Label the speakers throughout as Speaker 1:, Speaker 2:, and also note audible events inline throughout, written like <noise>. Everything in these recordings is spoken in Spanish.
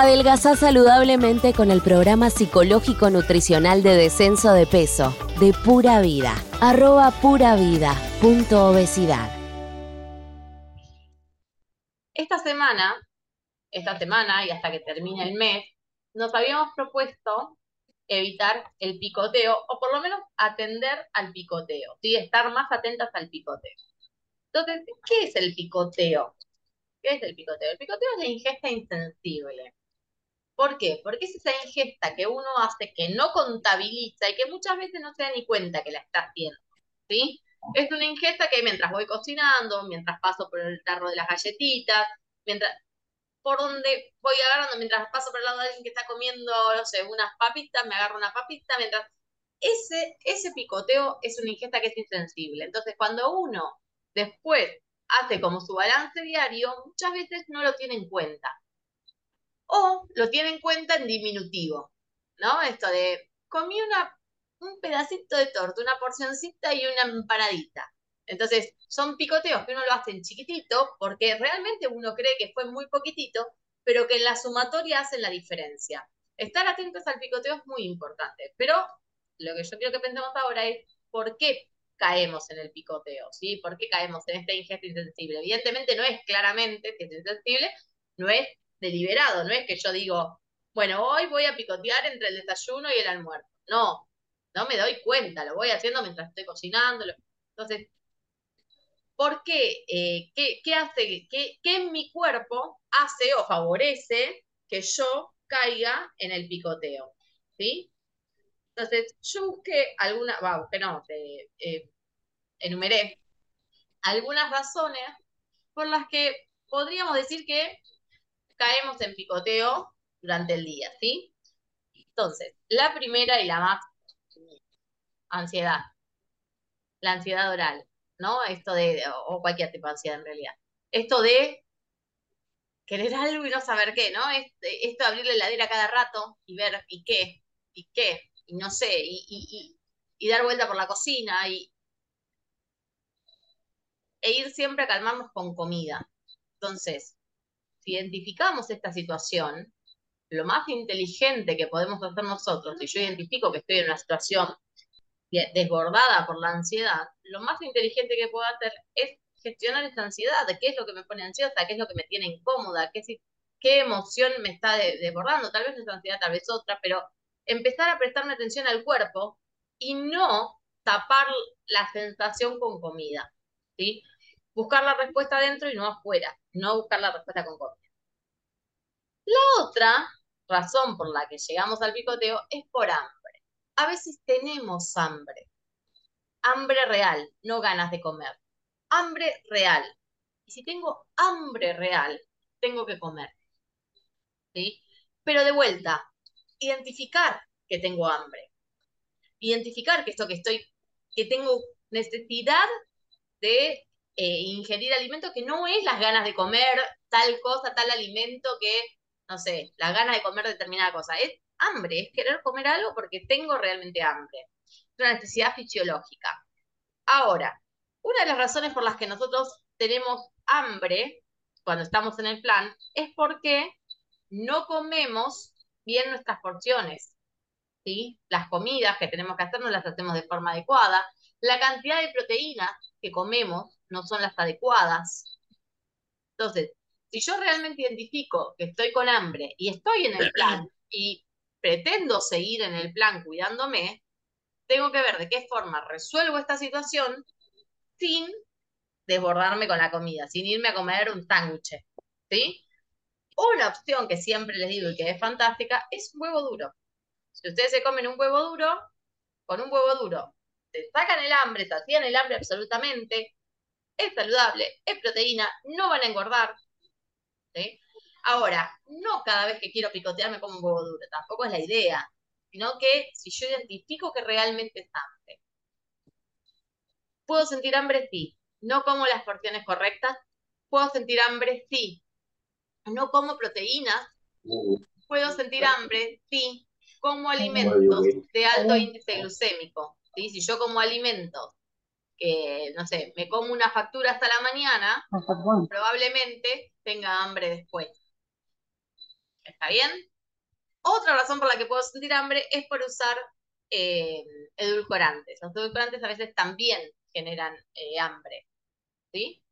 Speaker 1: Adelgazá saludablemente con el programa psicológico nutricional de descenso de peso de Pura Vida. Arroba pura vida. Punto obesidad.
Speaker 2: Esta semana, esta semana y hasta que termine el mes, nos habíamos propuesto evitar el picoteo o por lo menos atender al picoteo, ¿sí? estar más atentas al picoteo. Entonces, ¿qué es el picoteo? ¿Qué es el picoteo? El picoteo es la ingesta insensible. ¿Por qué? Porque es esa ingesta que uno hace que no contabiliza y que muchas veces no se da ni cuenta que la está haciendo. ¿Sí? Es una ingesta que mientras voy cocinando, mientras paso por el tarro de las galletitas, mientras por donde voy agarrando, mientras paso por el lado de alguien que está comiendo, no sé, unas papitas, me agarro una papita, mientras ese, ese picoteo es una ingesta que es insensible. Entonces, cuando uno después hace como su balance diario, muchas veces no lo tiene en cuenta o lo tiene en cuenta en diminutivo, ¿no? Esto de comí una, un pedacito de torta, una porcioncita y una empanadita. Entonces, son picoteos que uno lo hace en chiquitito porque realmente uno cree que fue muy poquitito, pero que en la sumatoria hacen la diferencia. Estar atentos al picoteo es muy importante, pero lo que yo quiero que pensemos ahora es por qué caemos en el picoteo, ¿sí? ¿Por qué caemos en esta ingesta insensible? Evidentemente no es claramente que es insensible, no es deliberado, no es que yo digo, bueno, hoy voy a picotear entre el desayuno y el almuerzo. No, no me doy cuenta, lo voy haciendo mientras estoy cocinando. Entonces, ¿por qué? Eh, ¿qué, hace? Qué, en mi cuerpo hace o favorece que yo caiga en el picoteo? ¿Sí? Entonces, yo busqué alguna, wow, que no, eh, enumeré algunas razones por las que podríamos decir que caemos en picoteo durante el día, ¿sí? Entonces, la primera y la más ansiedad, la ansiedad oral, ¿no? Esto de, o cualquier tipo de ansiedad en realidad. Esto de querer algo y no saber qué, ¿no? Esto de abrir la heladera cada rato y ver, ¿y qué? ¿Y qué? Y no sé, y, y dar vuelta por la cocina y, e ir siempre a calmarnos con comida. Entonces, identificamos esta situación, lo más inteligente que podemos hacer nosotros, si yo identifico que estoy en una situación desbordada por la ansiedad, lo más inteligente que puedo hacer es gestionar esa ansiedad, de qué es lo que me pone ansiosa, qué es lo que me tiene incómoda, qué, qué emoción me está desbordando, tal vez es ansiedad, tal vez otra, pero empezar a prestarme atención al cuerpo y no tapar la sensación con comida, ¿sí? Buscar la respuesta adentro y no afuera, no buscar la respuesta con comida. La otra razón por la que llegamos al picoteo es por hambre. A veces tenemos hambre. Hambre real, no ganas de comer. Hambre real. Y si tengo hambre real, tengo que comer. ¿Sí? Pero de vuelta, identificar que tengo hambre. Identificar que esto que estoy, que tengo necesidad de eh, ingerir alimento que no es las ganas de comer tal cosa, tal alimento que, no sé, las ganas de comer determinada cosa. Es hambre, es querer comer algo porque tengo realmente hambre. Es una necesidad fisiológica. Ahora, una de las razones por las que nosotros tenemos hambre cuando estamos en el plan es porque no comemos bien nuestras porciones. ¿sí? Las comidas que tenemos que hacer no las hacemos de forma adecuada. La cantidad de proteínas que comemos no son las adecuadas. Entonces, si yo realmente identifico que estoy con hambre y estoy en el <clears throat> plan y pretendo seguir en el plan cuidándome, tengo que ver de qué forma resuelvo esta situación sin desbordarme con la comida, sin irme a comer un sándwich, ¿sí? Una opción que siempre les digo y que es fantástica es un huevo duro. Si ustedes se comen un huevo duro, con un huevo duro, sacan el hambre, se hacían el hambre absolutamente, es saludable, es proteína, no van a engordar. Ahora, no cada vez que quiero picotear me como un huevo duro, tampoco es la idea, sino que si yo identifico que realmente es hambre. ¿Puedo sentir hambre? Sí. ¿No como las porciones correctas? ¿Puedo sentir hambre? Sí. ¿No como proteínas? ¿Puedo sentir hambre? Sí. Como alimentos de alto índice glucémico. ¿Sí? Si yo como alimentos que, no sé, me como una factura hasta la mañana, probablemente tenga hambre después. ¿Está bien? Otra razón por la que puedo sentir hambre es por usar eh, edulcorantes. Los edulcorantes a veces también generan eh, hambre. ¿Sí?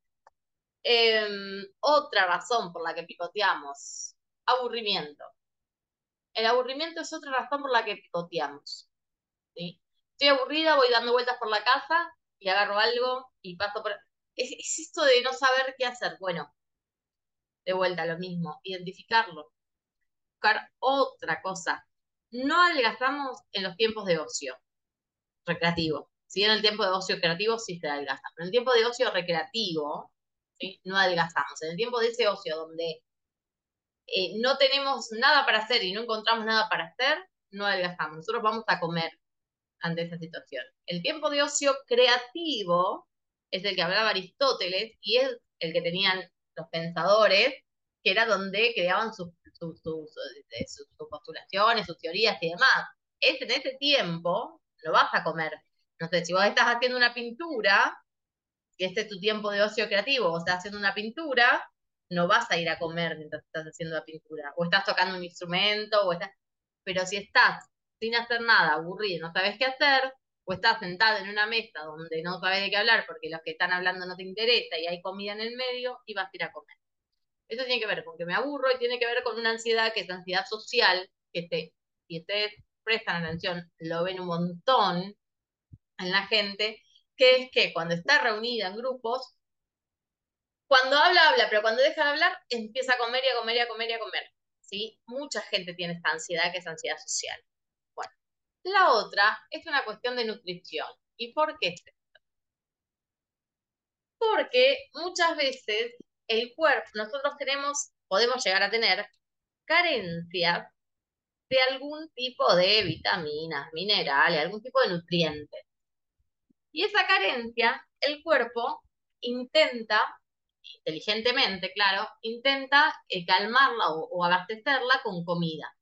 Speaker 2: Em, otra razón por la que picoteamos, aburrimiento. El aburrimiento es otra razón por la que picoteamos. ¿sí? Estoy aburrida, voy dando vueltas por la casa y agarro algo y paso por... Es, es esto de no saber qué hacer. Bueno, de vuelta lo mismo, identificarlo. Buscar otra cosa. No adelgazamos en los tiempos de ocio recreativo. Si en el tiempo de ocio creativo sí se adelgaza, pero en el tiempo de ocio recreativo no adelgazamos. En el tiempo de ese ocio donde eh, no tenemos nada para hacer y no encontramos nada para hacer, no adelgazamos. Nosotros vamos a comer ante esa situación. El tiempo de ocio creativo es el que hablaba Aristóteles y es el que tenían los pensadores, que era donde creaban sus, sus, postulaciones, sus teorías y demás. Es en ese tiempo, lo vas a comer. No sé, si vos estás haciendo una pintura, que este es tu tiempo de ocio creativo, o estás haciendo una pintura, no vas a ir a comer mientras estás haciendo la pintura, o estás tocando un instrumento, o estás... pero si estás sin hacer nada, aburrido, no sabes qué hacer, o estás sentado en una mesa donde no sabes de qué hablar porque los que están hablando no te interesa y hay comida en el medio y vas a ir a comer. Eso tiene que ver con que me aburro y tiene que ver con una ansiedad que es ansiedad social, que te, si ustedes prestan atención, lo ven un montón en la gente, que es que cuando está reunida en grupos, cuando habla, habla, pero cuando deja de hablar, empieza a comer y a comer y a comer y a comer. ¿sí? Mucha gente tiene esta ansiedad que es ansiedad social. La otra es una cuestión de nutrición. ¿Y por qué Porque muchas veces el cuerpo, nosotros tenemos, podemos llegar a tener carencias de algún tipo de vitaminas, minerales, algún tipo de nutrientes. Y esa carencia, el cuerpo intenta, inteligentemente, claro, intenta eh, calmarla o, abastecerla con comida.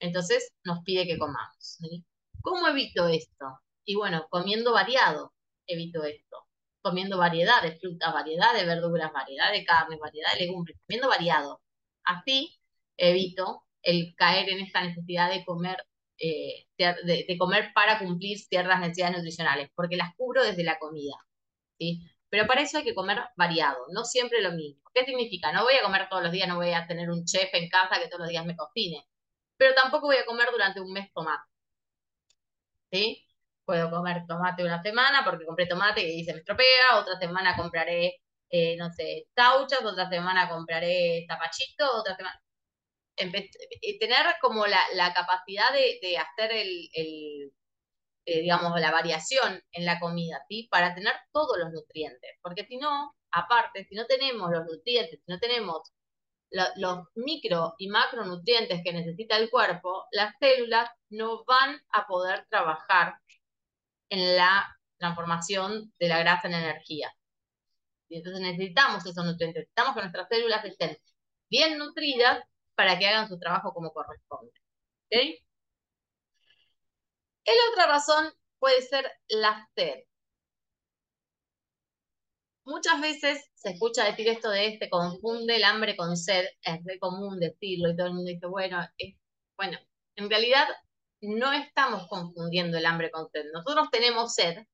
Speaker 2: Entonces nos pide que comamos. ¿Cómo evito esto? Y bueno, comiendo variado, evito esto. Comiendo variedad de frutas, variedad de verduras, variedad de carnes, variedad de legumbres, comiendo variado. Así evito el caer en esta necesidad de comer eh, de, comer para cumplir ciertas necesidades nutricionales, porque las cubro desde la comida. ¿sí? Pero para eso hay que comer variado, no siempre lo mismo. ¿Qué significa? No voy a comer todos los días, no voy a tener un chef en casa que todos los días me cocine, pero tampoco voy a comer durante un mes tomate. ¿Sí? Puedo comer tomate una semana porque compré tomate y se me estropea, otra semana compraré, eh, no sé, tauchas, otra semana compraré zapachito, otra semana eh, tener como la, capacidad de, hacer el, eh, digamos, la variación en la comida, ¿sí? Para tener todos los nutrientes. Porque si no, aparte, si no tenemos los nutrientes, si no tenemos los micro y macronutrientes que necesita el cuerpo, las células no van a poder trabajar en la transformación de la grasa en energía. Y entonces necesitamos esos nutrientes, necesitamos que nuestras células estén bien nutridas para que hagan su trabajo como corresponde. ¿Okay? La otra razón puede ser la sed. Muchas veces se escucha decir esto de este, confunde el hambre con sed, es muy común decirlo y todo el mundo dice, bueno, bueno, en realidad no estamos confundiendo el hambre con sed. Nosotros tenemos sed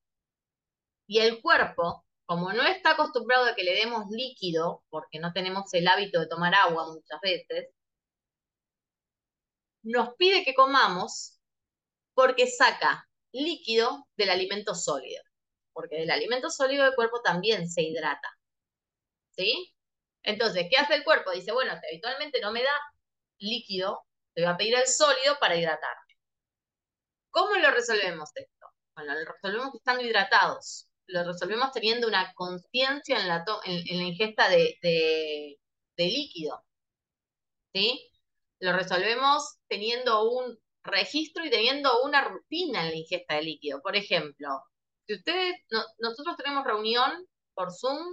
Speaker 2: y el cuerpo, como no está acostumbrado a que le demos líquido, porque no tenemos el hábito de tomar agua muchas veces, nos pide que comamos porque saca líquido del alimento sólido, porque del alimento sólido el cuerpo también se hidrata. ¿Sí? Entonces, ¿qué hace el cuerpo? Dice, bueno, habitualmente no me da líquido, te voy a pedir el sólido para hidratarme. ¿Cómo lo resolvemos esto? Bueno, lo resolvemos estando hidratados. Lo resolvemos teniendo una conciencia en la, en, la ingesta de, de, de líquido. ¿Sí? Lo resolvemos teniendo un registro y teniendo una rutina en la ingesta de líquido. Por ejemplo, si ustedes, nosotros tenemos reunión por Zoom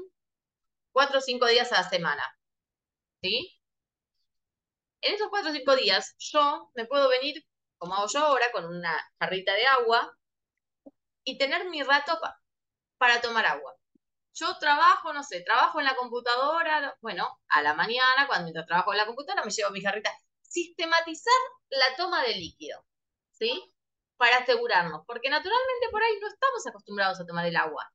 Speaker 2: cuatro o cinco días a la semana, ¿sí? En esos cuatro o cinco días, yo me puedo venir, como hago yo ahora, con una jarrita de agua y tener mi rato para tomar agua. yo trabajo, no sé, trabajo en la computadora, bueno, a la mañana, cuando trabajo en la computadora, me llevo mi jarrita. Sistematizar la toma de líquido, ¿sí? Para asegurarnos, porque naturalmente por ahí no estamos acostumbrados a tomar el agua.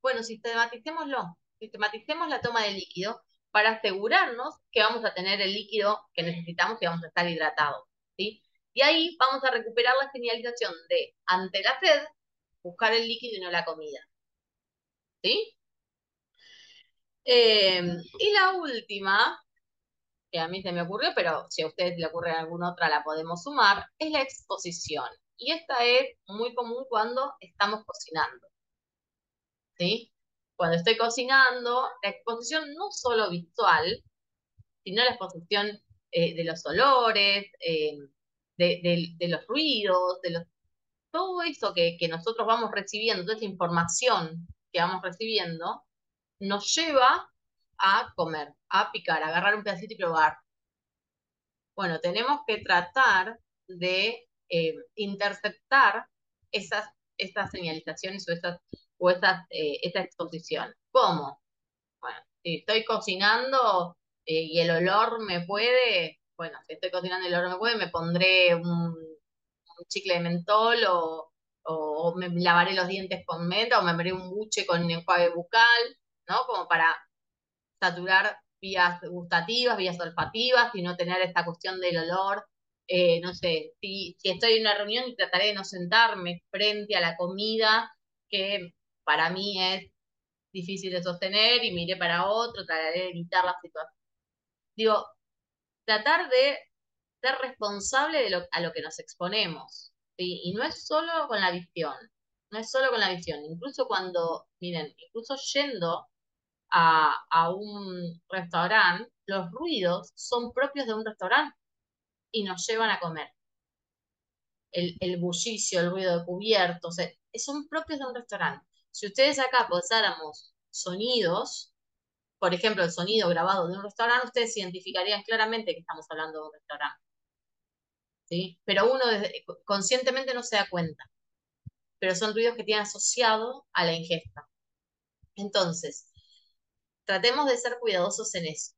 Speaker 2: Bueno, sistematicémoslo, sistematicemos la toma de líquido para asegurarnos que vamos a tener el líquido que necesitamos y vamos a estar hidratados, ¿sí? Y ahí vamos a recuperar la señalización de, ante la sed, buscar el líquido y no la comida. ¿Sí? Em, y la última, que a mí se me ocurrió, pero si a ustedes le ocurre alguna otra, la podemos sumar, es la exposición. Y esta es muy común cuando estamos cocinando. ¿Sí? Cuando estoy cocinando, la exposición no solo visual, sino la exposición eh, de los olores, em, de, los ruidos, de los, todo eso que, que nosotros vamos recibiendo, toda esa información que vamos recibiendo, nos lleva a comer, a picar, a agarrar un pedacito y probar. Bueno, tenemos que tratar de eh, interceptar esas, estas señalizaciones o, esas, o esas, eh, esa exposición. ¿Cómo? Bueno, si estoy cocinando eh, y el olor me puede, bueno, si estoy cocinando y el olor me puede, me pondré un, un chicle de mentol o, o, me lavaré los dientes con menta o me haré un buche con enjuague bucal ¿no? Como para saturar vías gustativas, vías olfativas y no tener esta cuestión del olor. Eh, no sé, si, estoy en una reunión y trataré de no sentarme frente a la comida, que para mí es difícil de sostener y miré para otro, trataré de evitar la situación. Digo, tratar de ser responsable de lo, a lo que nos exponemos. Y no es solo con la visión, no es solo con la visión, incluso cuando, miren, incluso yendo a, un restaurante, los ruidos son propios de un restaurante y nos llevan a comer. El, el bullicio, el ruido de cubiertos, son propios de un restaurante. Si ustedes acá posáramos sonidos, por ejemplo, el sonido grabado de un restaurante, ustedes identificarían claramente que estamos hablando de un restaurante. ¿Sí? Pero uno conscientemente no se da cuenta. Pero son ruidos que tienen asociado a la ingesta. Entonces, tratemos de ser cuidadosos en eso,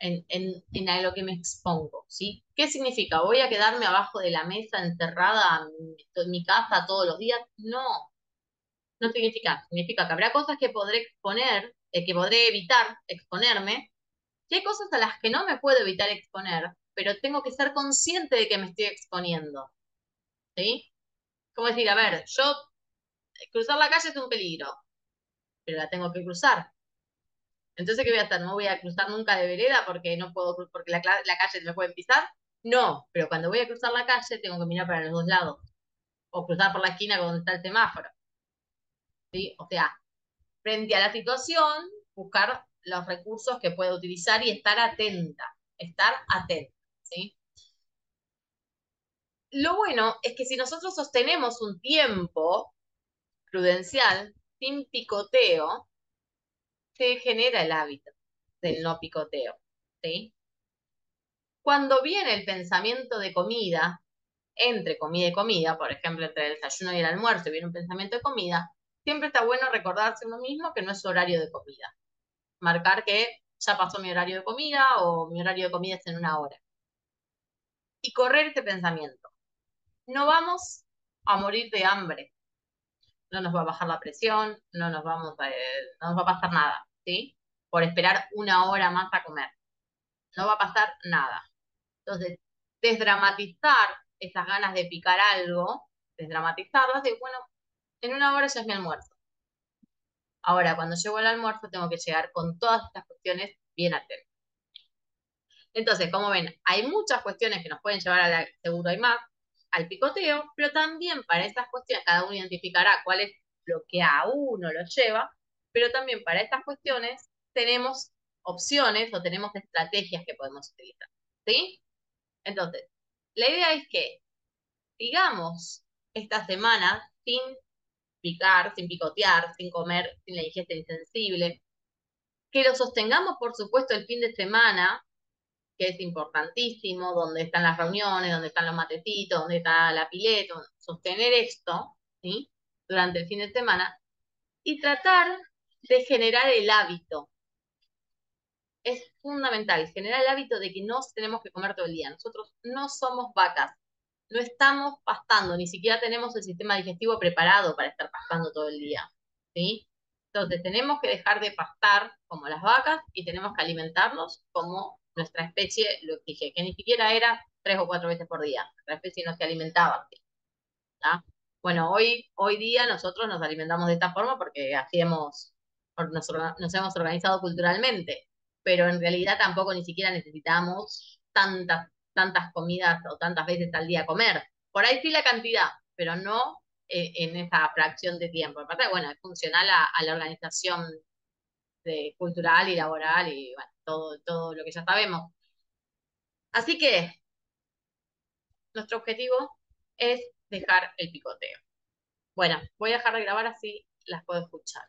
Speaker 2: en, en, en lo que me expongo, ¿sí? ¿Qué significa? ¿Voy a quedarme abajo de la mesa encerrada en mi casa todos los días? No, no significa, significa que habrá cosas que podré exponer, eh, que podré evitar exponerme, y hay cosas a las que no me puedo evitar exponer, pero tengo que ser consciente de que me estoy exponiendo, ¿sí? Como decir, a ver, yo, cruzar la calle es un peligro, pero la tengo que cruzar. Entonces, ¿qué voy a hacer? ¿No voy a cruzar nunca de vereda porque no puedo, porque la, calle me puede pisar? No, pero cuando voy a cruzar la calle tengo que mirar para los dos lados. O cruzar por la esquina donde está el semáforo. ¿Sí? O sea, frente a la situación, buscar los recursos que puedo utilizar y estar atenta. Estar atenta. ¿sí? Lo bueno es que si nosotros sostenemos un tiempo prudencial, sin picoteo, se genera el hábito del no picoteo, ¿sí? Cuando viene el pensamiento de comida, entre comida y comida, por ejemplo, entre el desayuno y el almuerzo, viene un pensamiento de comida, siempre está bueno recordarse uno mismo que no es horario de comida. Marcar que ya pasó mi horario de comida o mi horario de comida es en una hora. Y correr este pensamiento. No vamos a morir de hambre. No nos va a bajar la presión, no nos, vamos a, no nos va a pasar nada. ¿Sí? Por esperar una hora más a comer. No va a pasar nada. Entonces, desdramatizar esas ganas de picar algo, desdramatizarlas, de bueno, en una hora ya es mi almuerzo. Ahora, cuando llego al almuerzo, tengo que llegar con todas estas cuestiones bien atentas. Entonces, como ven, hay muchas cuestiones que nos pueden llevar a la seguro más, al picoteo, pero también para estas cuestiones cada uno identificará cuál es lo que a uno lo lleva pero también para estas cuestiones tenemos opciones o tenemos estrategias que podemos utilizar. ¿Sí? Entonces, la idea es que sigamos esta semana sin picar, sin picotear, sin comer, sin la ingesta insensible. Que lo sostengamos, por supuesto, el fin de semana, que es importantísimo, donde están las reuniones, donde están los matecitos, donde está la pileta, sostener esto, ¿sí? Durante el fin de semana y tratar de generar el hábito. Es fundamental generar el hábito de que no tenemos que comer todo el día. Nosotros no somos vacas, no estamos pastando, ni siquiera tenemos el sistema digestivo preparado para estar pastando todo el día. ¿sí? Entonces tenemos que dejar de pastar como las vacas y tenemos que alimentarnos como nuestra especie lo exige, que ni siquiera era tres o cuatro veces por día. La especie no se alimentaba Bueno, hoy, hoy día nosotros nos alimentamos de esta forma porque así hemos, nos, hemos organizado culturalmente, pero en realidad tampoco ni siquiera necesitamos tantas, tantas comidas o tantas veces al día comer. Por ahí sí la cantidad, pero no eh, en esa fracción de tiempo. Aparte, bueno, es funcional a, la organización cultural y laboral y bueno, todo, todo lo que ya sabemos. Así que nuestro objetivo es dejar el picoteo. Bueno, voy a dejar de grabar así las puedo escuchar.